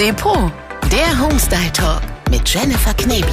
Depot, der Homestyle Talk mit Jennifer Kneble.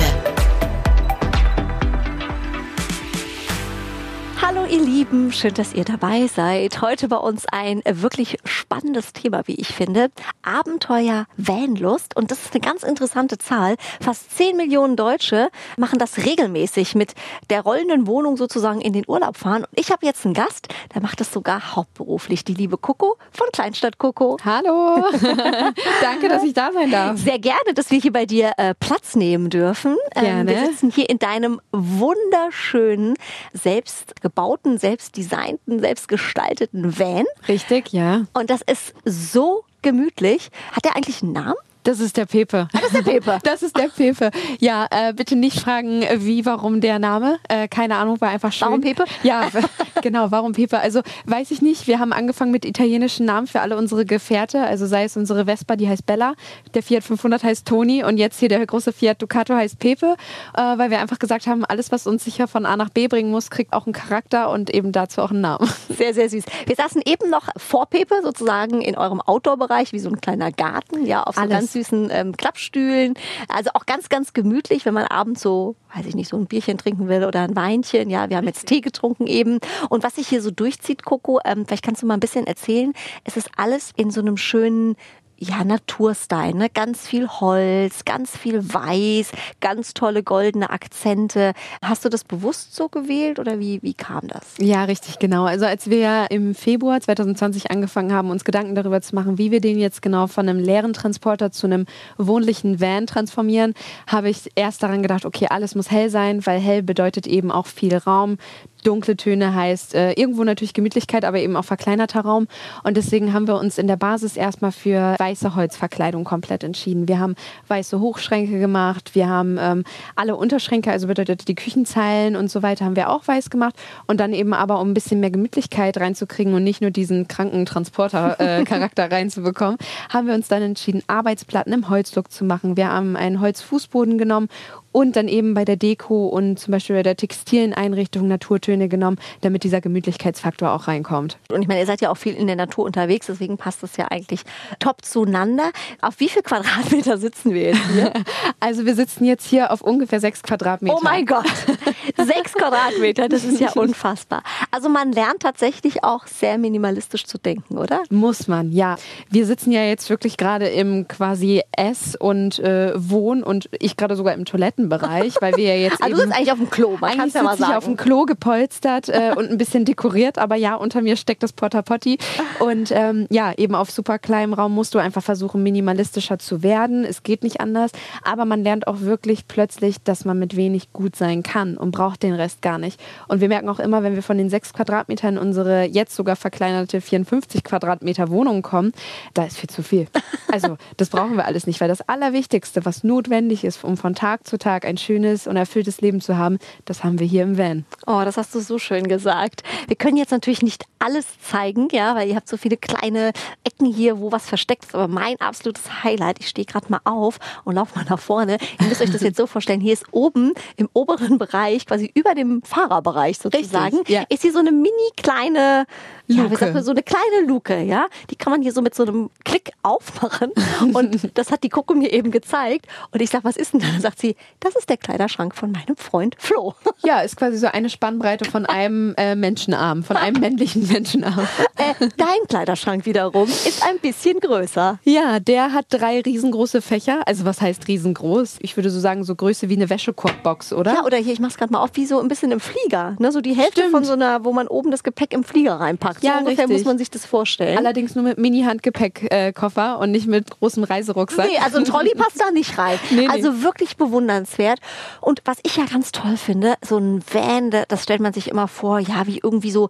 Hallo ihr Lieben, schön, dass ihr dabei seid. Heute bei uns ein wirklich spannendes Thema, wie ich finde. Abenteuer Vanlust. Und das ist eine ganz interessante Zahl. Fast 10 Millionen Deutsche machen das regelmäßig mit der rollenden Wohnung sozusagen in den Urlaub fahren. Und ich habe jetzt einen Gast, der macht das sogar hauptberuflich. Die liebe Coco von Kleinstadt Coco. Hallo. Danke, dass ich da sein darf. Sehr gerne, dass wir hier bei dir äh, Platz nehmen dürfen. Gerne. Ähm, wir sitzen hier in deinem wunderschönen, selbst gebauten, selbst designten, selbst gestalteten Van. Richtig, ja. Und das ist so gemütlich. Hat der eigentlich einen Namen? Das ist der Pepe. Das ist der Pepe. Das ist der Pepe. Ja, äh, bitte nicht fragen, wie, warum der Name. Äh, keine Ahnung, war einfach schön. Warum Pepe? Ja, genau, warum Pepe? Also weiß ich nicht. Wir haben angefangen mit italienischen Namen für alle unsere Gefährte. Also sei es unsere Vespa, die heißt Bella, der Fiat 500 heißt Toni und jetzt hier der große Fiat Ducato heißt Pepe, äh, weil wir einfach gesagt haben, alles, was uns sicher von A nach B bringen muss, kriegt auch einen Charakter und eben dazu auch einen Namen. Sehr, sehr süß. Wir saßen eben noch vor Pepe sozusagen in eurem Outdoor-Bereich, wie so ein kleiner Garten, ja, auf so Alles. ganz süßen ähm, Klappstühlen. Also auch ganz, ganz gemütlich, wenn man abends so, weiß ich nicht, so ein Bierchen trinken will oder ein Weinchen. Ja, wir haben jetzt Tee getrunken eben. Und was sich hier so durchzieht, Coco, ähm, vielleicht kannst du mal ein bisschen erzählen. Es ist alles in so einem schönen ja, Naturstyle, ne? Ganz viel Holz, ganz viel Weiß, ganz tolle goldene Akzente. Hast du das bewusst so gewählt oder wie, wie kam das? Ja, richtig, genau. Also als wir im Februar 2020 angefangen haben, uns Gedanken darüber zu machen, wie wir den jetzt genau von einem leeren Transporter zu einem wohnlichen Van transformieren, habe ich erst daran gedacht, okay, alles muss hell sein, weil hell bedeutet eben auch viel Raum. Dunkle Töne heißt äh, irgendwo natürlich Gemütlichkeit, aber eben auch verkleinerter Raum. Und deswegen haben wir uns in der Basis erstmal für weiße Holzverkleidung komplett entschieden. Wir haben weiße Hochschränke gemacht, wir haben ähm, alle Unterschränke, also bedeutet die Küchenzeilen und so weiter, haben wir auch weiß gemacht. Und dann eben aber, um ein bisschen mehr Gemütlichkeit reinzukriegen und nicht nur diesen kranken Transporter-Charakter reinzubekommen, haben wir uns dann entschieden, Arbeitsplatten im Holzlook zu machen. Wir haben einen Holzfußboden genommen und dann eben bei der Deko und zum Beispiel bei der textilen Einrichtung Naturtöne genommen, damit dieser Gemütlichkeitsfaktor auch reinkommt. Und ich meine, ihr seid ja auch viel in der Natur unterwegs, deswegen passt das ja eigentlich top zueinander. Auf wie viel Quadratmeter sitzen wir jetzt hier? Also wir sitzen jetzt hier auf ungefähr sechs Quadratmeter. Oh mein Gott, sechs Quadratmeter, das ist ja unfassbar. Also man lernt tatsächlich auch sehr minimalistisch zu denken, oder? Muss man, ja. Wir sitzen ja jetzt wirklich gerade im quasi Ess- und äh, Wohn- und ich gerade sogar im Toilettenbereich, weil wir ja jetzt Also du bist eigentlich auf dem Klo, man kann es ja mal sitze ich sagen. auf dem Klo gepolstert äh, und ein bisschen dekoriert, aber ja, unter mir steckt das Porta Potti. Und ähm, ja, eben auf super kleinem Raum musst du einfach versuchen, minimalistischer zu werden. Es geht nicht anders. Aber man lernt auch wirklich plötzlich, dass man mit wenig gut sein kann und braucht den Rest gar nicht. Und wir merken auch immer, wenn wir von den sechs Quadratmetern in unsere jetzt sogar verkleinerte 54 Quadratmeter Wohnung kommen, da ist viel zu viel. Also, das brauchen wir alles nicht, weil das Allerwichtigste, was notwendig ist, um von Tag zu Tag ein schönes und erfülltes Leben zu haben, das haben wir hier im Van. Oh, das hast du so schön gesagt. Wir können jetzt natürlich nicht alles zeigen, ja, weil ihr habt so viele kleine Ecken hier, wo was versteckt ist. Aber mein absolutes Highlight, ich stehe gerade mal auf und laufe mal nach vorne. Ihr müsst euch das jetzt so vorstellen, hier ist oben im oberen Bereich, quasi über dem Fahrerbereich sozusagen, Richtig, ja. ist hier so eine mini kleine Ja, Luke. sagt man, so eine kleine Luke, ja. Die kann man hier so mit so einem Klick aufmachen. Und das hat die Coco mir eben gezeigt. Und ich sag, was ist denn da? Dann sagt sie, das ist der Kleiderschrank von meinem Freund Flo. Ja, ist quasi so eine Spannbreite von einem äh, Menschenarm, von einem männlichen Menschenarm. Äh, dein Kleiderschrank wiederum ist ein bisschen größer. Ja, der hat drei riesengroße Fächer. Also was heißt riesengroß? Ich würde so sagen, so Größe wie eine Wäschekorbbox, oder? Ja, oder hier, ich mach's gerade mal auf, wie so ein bisschen im Flieger. Ne? So die Hälfte Stimmt. von so einer, wo man oben das Gepäck im Flieger reinpackt. Ja, so ungefähr richtig. muss man sich das vorstellen. Allerdings nur mit Mini-Handgepäckkoffer und nicht mit großem Reiserucksack. Nee, also ein Trolley passt da nicht rein. Nee, nee. Also wirklich bewundernswert. Und was ich ja ganz toll finde, so ein Van, da- das stellt man sich immer vor, ja, wie irgendwie so,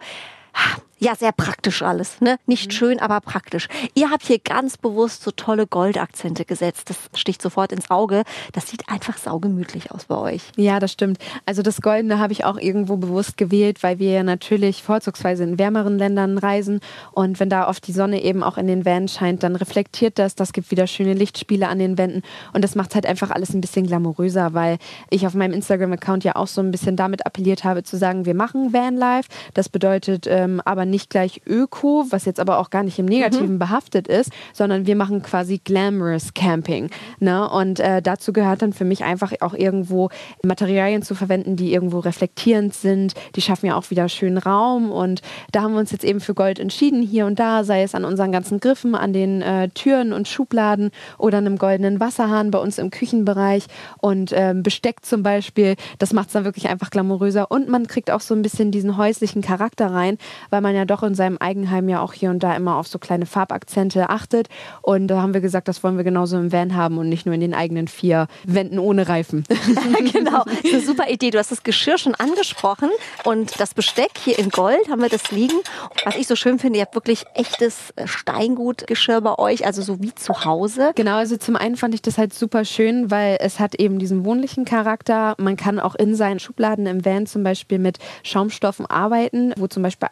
ja, sehr praktisch alles, ne? Nicht schön, aber praktisch. Ihr habt hier ganz bewusst so tolle Goldakzente gesetzt. Das sticht sofort ins Auge. Das sieht einfach saugemütlich aus bei euch. Ja, das stimmt. Also das Goldene habe ich auch irgendwo bewusst gewählt, weil wir ja natürlich vorzugsweise in wärmeren Ländern reisen und wenn da oft die Sonne eben auch in den Van scheint, dann reflektiert das, das gibt wieder schöne Lichtspiele an den Wänden und das macht halt einfach alles ein bisschen glamouröser, weil ich auf meinem Instagram-Account ja auch so ein bisschen damit appelliert habe zu sagen, wir machen Vanlife. Das bedeutet ähm, aber nicht gleich öko, was jetzt aber auch gar nicht im Negativen mhm. behaftet ist, sondern wir machen quasi glamorous Camping. Ne? Und äh, dazu gehört dann für mich einfach auch irgendwo Materialien zu verwenden, die irgendwo reflektierend sind. Die schaffen ja auch wieder schönen Raum. Und da haben wir uns jetzt eben für Gold entschieden, hier und da, sei es an unseren ganzen Griffen, an den äh, Türen und Schubladen oder einem goldenen Wasserhahn bei uns im Küchenbereich. Und ähm, Besteck zum Beispiel, das macht es dann wirklich einfach glamouröser. Und man kriegt auch so ein bisschen diesen häuslichen Charakter rein, weil man ja doch in seinem Eigenheim ja auch hier und da immer auf so kleine Farbakzente achtet. Und da haben wir gesagt, das wollen wir genauso im Van haben und nicht nur in den eigenen vier Wänden ohne Reifen. genau, eine super Idee. Du hast das Geschirr schon angesprochen und das Besteck hier in Gold haben wir das liegen. Was ich so schön finde, ihr habt wirklich echtes Steingutgeschirr bei euch, also so wie zu Hause. Genau, also zum einen fand ich das halt super schön, weil es hat eben diesen wohnlichen Charakter. Man kann auch in seinen Schubladen im Van zum Beispiel mit Schaumstoffen arbeiten, wo zum Beispiel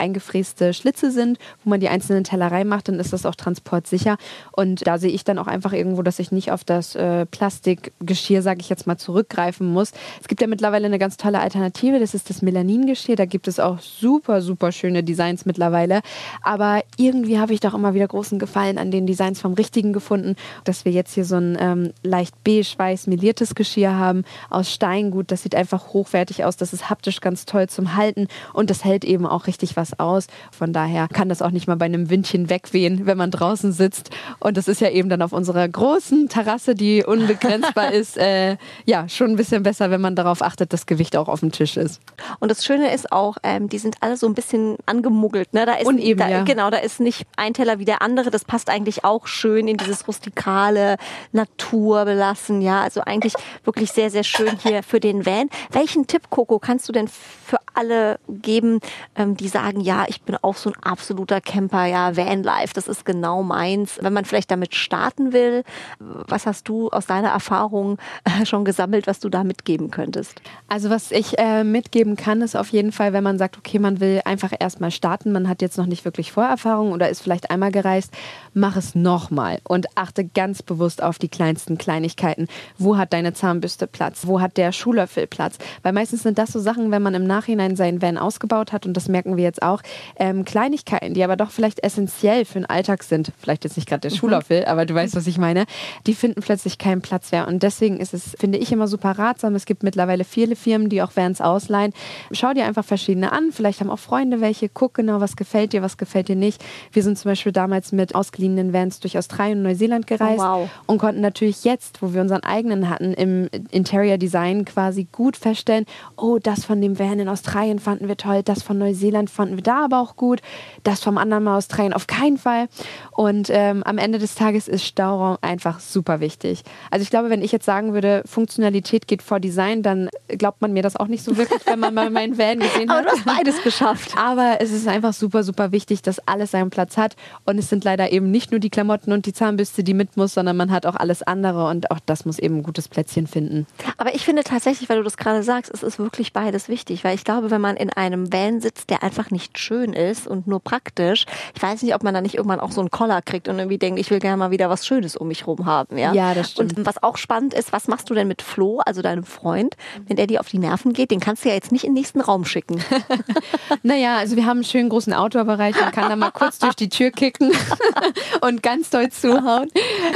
eingefräste Schlitze sind, wo man die einzelnen Teller reinmacht, dann ist das auch transportsicher. Und da sehe ich dann auch einfach irgendwo, dass ich nicht auf das äh, Plastikgeschirr, sage ich jetzt mal, zurückgreifen muss. Es gibt ja mittlerweile eine ganz tolle Alternative, das ist das Melaningeschirr. Da gibt es auch super, super schöne Designs mittlerweile. Aber irgendwie habe ich doch immer wieder großen Gefallen an den Designs vom Richtigen gefunden, dass wir jetzt hier so ein ähm, leicht beige-weiß meliertes Geschirr haben aus Steingut. Das sieht einfach hochwertig aus. Das ist haptisch ganz toll zum Halten und das hält eben auch richtig was aus. Von daher kann das auch nicht mal bei einem Windchen wegwehen, wenn man draußen sitzt. Und das ist ja eben dann auf unserer großen Terrasse, die unbegrenzbar ist, äh, ja, schon ein bisschen besser, wenn man darauf achtet, dass Gewicht auch auf dem Tisch ist. Und das Schöne ist auch, ähm, die sind alle so ein bisschen angemuggelt. Ne? Da ist, Uneben, da, ja. Genau, da ist nicht ein Teller wie der andere. Das passt eigentlich auch schön in dieses rustikale, naturbelassen. Ja, also eigentlich wirklich sehr, sehr schön hier für den Van. Welchen Tipp, Coco, kannst du denn für alle geben, ähm, die sagen, ja, ich bin auch so ein absoluter Camper, ja, Vanlife, das ist genau meins. Wenn man vielleicht damit starten will, was hast du aus deiner Erfahrung äh, schon gesammelt, was du da mitgeben könntest? Also was ich äh, mitgeben kann, ist auf jeden Fall, wenn man sagt, okay, man will einfach erstmal starten, man hat jetzt noch nicht wirklich Vorerfahrung oder ist vielleicht einmal gereist, mach es nochmal und achte ganz bewusst auf die kleinsten Kleinigkeiten. Wo hat deine Zahnbürste Platz? Wo hat der Schuhlöffel Platz? Weil meistens sind das so Sachen, wenn man im Nachhinein seinen Van ausgebaut hat, und das merken wir jetzt auch, ähm, Kleinigkeiten, die aber doch vielleicht essentiell für den Alltag sind. Vielleicht jetzt nicht gerade der mhm. Schuhlöffel, aber du weißt, was ich meine. Die finden plötzlich keinen Platz mehr. Und deswegen ist es, finde ich, immer super ratsam. Es gibt mittlerweile viele Firmen, die auch Vans ausleihen. Schau dir einfach verschiedene an. Vielleicht haben auch Freunde welche. Guck genau, was gefällt dir, was gefällt dir nicht. Wir sind zum Beispiel damals mit ausgeliehenen Vans durch Australien und Neuseeland gereist oh, wow. und konnten natürlich jetzt, wo wir unseren eigenen hatten, im Interior Design quasi gut feststellen, oh, das von dem Van in Australien fanden wir toll, das von Neuseeland fanden wir da aber auch gut, das vom anderen mal Australien auf keinen Fall. Und ähm, am Ende des Tages ist Stauraum einfach super wichtig. Also ich glaube, wenn ich jetzt sagen würde, Funktionalität geht vor Design, dann glaubt man mir das auch nicht so wirklich, wenn man mal meinen Van gesehen hat. Aber du hast beides geschafft. Aber es ist einfach super, super wichtig, dass alles seinen Platz hat. Und es sind leider eben nicht nur die Klamotten und die Zahnbürste, die mit muss, sondern man hat auch alles andere und auch das muss eben ein gutes Plätzchen finden. Aber ich finde tatsächlich, weil du das gerade sagst, es ist wirklich beides wichtig, weil ich glaube, wenn man in einem Van sitzt, der einfach nicht schön ist und nur praktisch, ich weiß nicht, ob man da nicht irgendwann auch so einen Koller kriegt und irgendwie denkt, ich will gerne mal wieder was Schönes um mich rum haben. Ja, ja das stimmt. Und was auch spannend ist, was machst du denn mit Flo, also deinem Freund, wenn der dir auf die Nerven geht? Den kannst du ja jetzt nicht in den nächsten Raum schicken. naja, also wir haben einen schönen großen Outdoor-Bereich, man kann da mal kurz durch die Tür kicken und ganz doll zuhauen.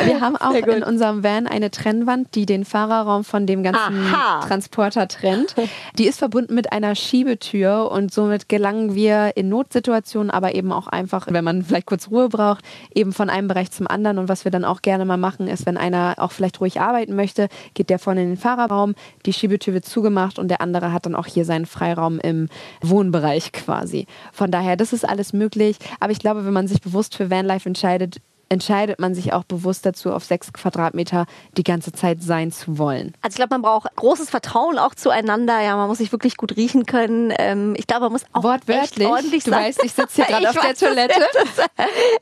Wir haben auch in unserem Van eine Trennwand, die den Fahrerraum von dem ganzen Aha. Transporter trennt. Die ist verbunden mit einer Schiebetür und somit gelangen wir in Notsituationen, aber eben auch einfach, wenn man vielleicht kurz Ruhe braucht, eben von einem Bereich zum anderen. Und was wir dann auch gerne mal machen, ist, wenn einer auch vielleicht ruhig arbeiten möchte, geht der vorne in den Fahrerraum, die Schiebetür wird zugemacht und der andere hat dann auch hier seinen Freiraum im Wohnbereich quasi. Von daher, das ist alles möglich. Aber ich glaube, wenn man sich bewusst für Vanlife entscheidet, entscheidet man sich auch bewusst dazu, auf sechs Quadratmeter die ganze Zeit sein zu wollen. Also ich glaube, man braucht großes Vertrauen auch zueinander. Ja, man muss sich wirklich gut riechen können. Ähm, ich glaube, man muss auch Wortwörtlich. ordentlich du sein. weißt, ich sitze hier gerade auf weiß, der Toilette.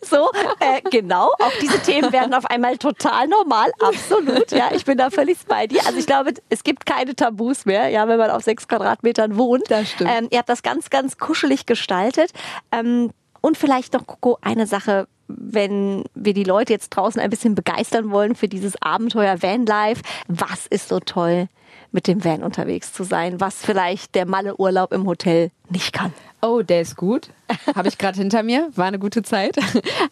so, äh, genau. Auch diese Themen werden auf einmal total normal. Absolut. Ja, ich bin da völlig bei dir. Also ich glaube, es gibt keine Tabus mehr, ja, wenn man auf sechs Quadratmetern wohnt. Das stimmt. Ähm, ihr habt das ganz, ganz kuschelig gestaltet. Ähm, und vielleicht noch, Coco, eine Sache, wenn wir die Leute jetzt draußen ein bisschen begeistern wollen für dieses Abenteuer Vanlife. Was ist so toll, mit dem Van unterwegs zu sein, was vielleicht der Malle-Urlaub im Hotel nicht kann? Oh, der ist gut. Habe ich gerade hinter mir. War eine gute Zeit.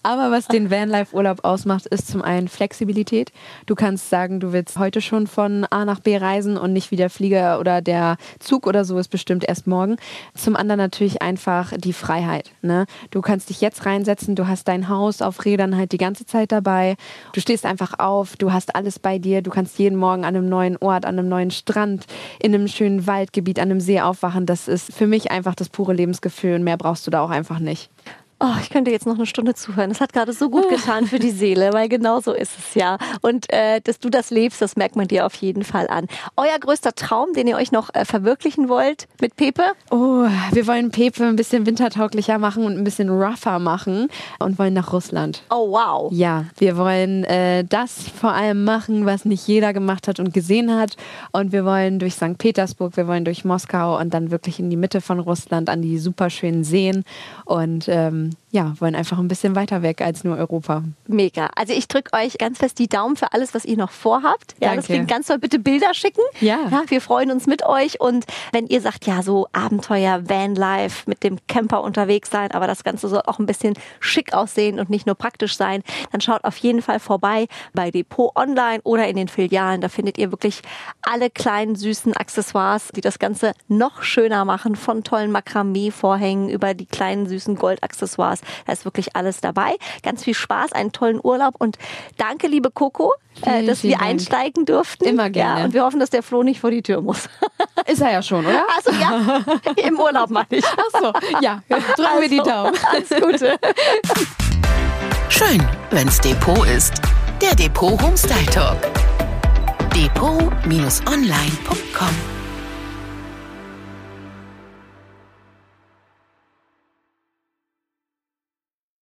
Aber was den Vanlife-Urlaub ausmacht, ist zum einen Flexibilität. Du kannst sagen, du willst heute schon von A nach B reisen und nicht wie der Flieger oder der Zug oder so ist bestimmt erst morgen. Zum anderen natürlich einfach die Freiheit. Ne? Du kannst dich jetzt reinsetzen, du hast dein Haus auf Rädern halt die ganze Zeit dabei. Du stehst einfach auf, du hast alles bei dir. Du kannst jeden Morgen an einem neuen Ort, an einem neuen Strand, in einem schönen Waldgebiet, an einem See aufwachen. Das ist für mich einfach das pure Lebensgefühl und mehr brauchst du da auch einfach nicht. Oh, ich könnte jetzt noch eine Stunde zuhören. Das hat gerade so gut getan für die Seele, weil genau so ist es ja. Und äh, dass du das lebst, das merkt man dir auf jeden Fall an. Euer größter Traum, den ihr euch noch äh, verwirklichen wollt mit Pepe? Oh, wir wollen Pepe ein bisschen wintertauglicher machen und ein bisschen rougher machen und wollen nach Russland. Oh, wow. Ja, wir wollen äh, das vor allem machen, was nicht jeder gemacht hat und gesehen hat. Und wir wollen durch St. Petersburg, wir wollen durch Moskau und dann wirklich in die Mitte von Russland an die superschönen Seen. Und ähm, um, ja, wollen einfach ein bisschen weiter weg als nur Europa. Mega. Also ich drücke euch ganz fest die Daumen für alles, was ihr noch vorhabt. Ja, Danke. das klingt ganz toll. Bitte Bilder schicken. Ja. ja. Wir freuen uns mit euch. Und wenn ihr sagt, ja, so Abenteuer, Vanlife, mit dem Camper unterwegs sein, aber das Ganze soll auch ein bisschen schick aussehen und nicht nur praktisch sein, dann schaut auf jeden Fall vorbei bei Depot Online oder in den Filialen. Da findet ihr wirklich alle kleinen süßen Accessoires, die das Ganze noch schöner machen. Von tollen Makramee-Vorhängen über die kleinen süßen Goldaccessoires. Da ist wirklich alles dabei. Ganz viel Spaß, einen tollen Urlaub und danke, liebe Coco, äh, Vielen, dass vielen wir Dank. einsteigen durften. Immer gerne. Ja, und wir hoffen, dass der Flo nicht vor die Tür muss. Ist er ja schon, oder? Also ja, im Urlaub meine ich. Ach so, ja, drücken wir die Also, Daumen. Alles Gute. Schön, wenn's Depot ist. Der Depot Homestyle Talk. Depot-online.com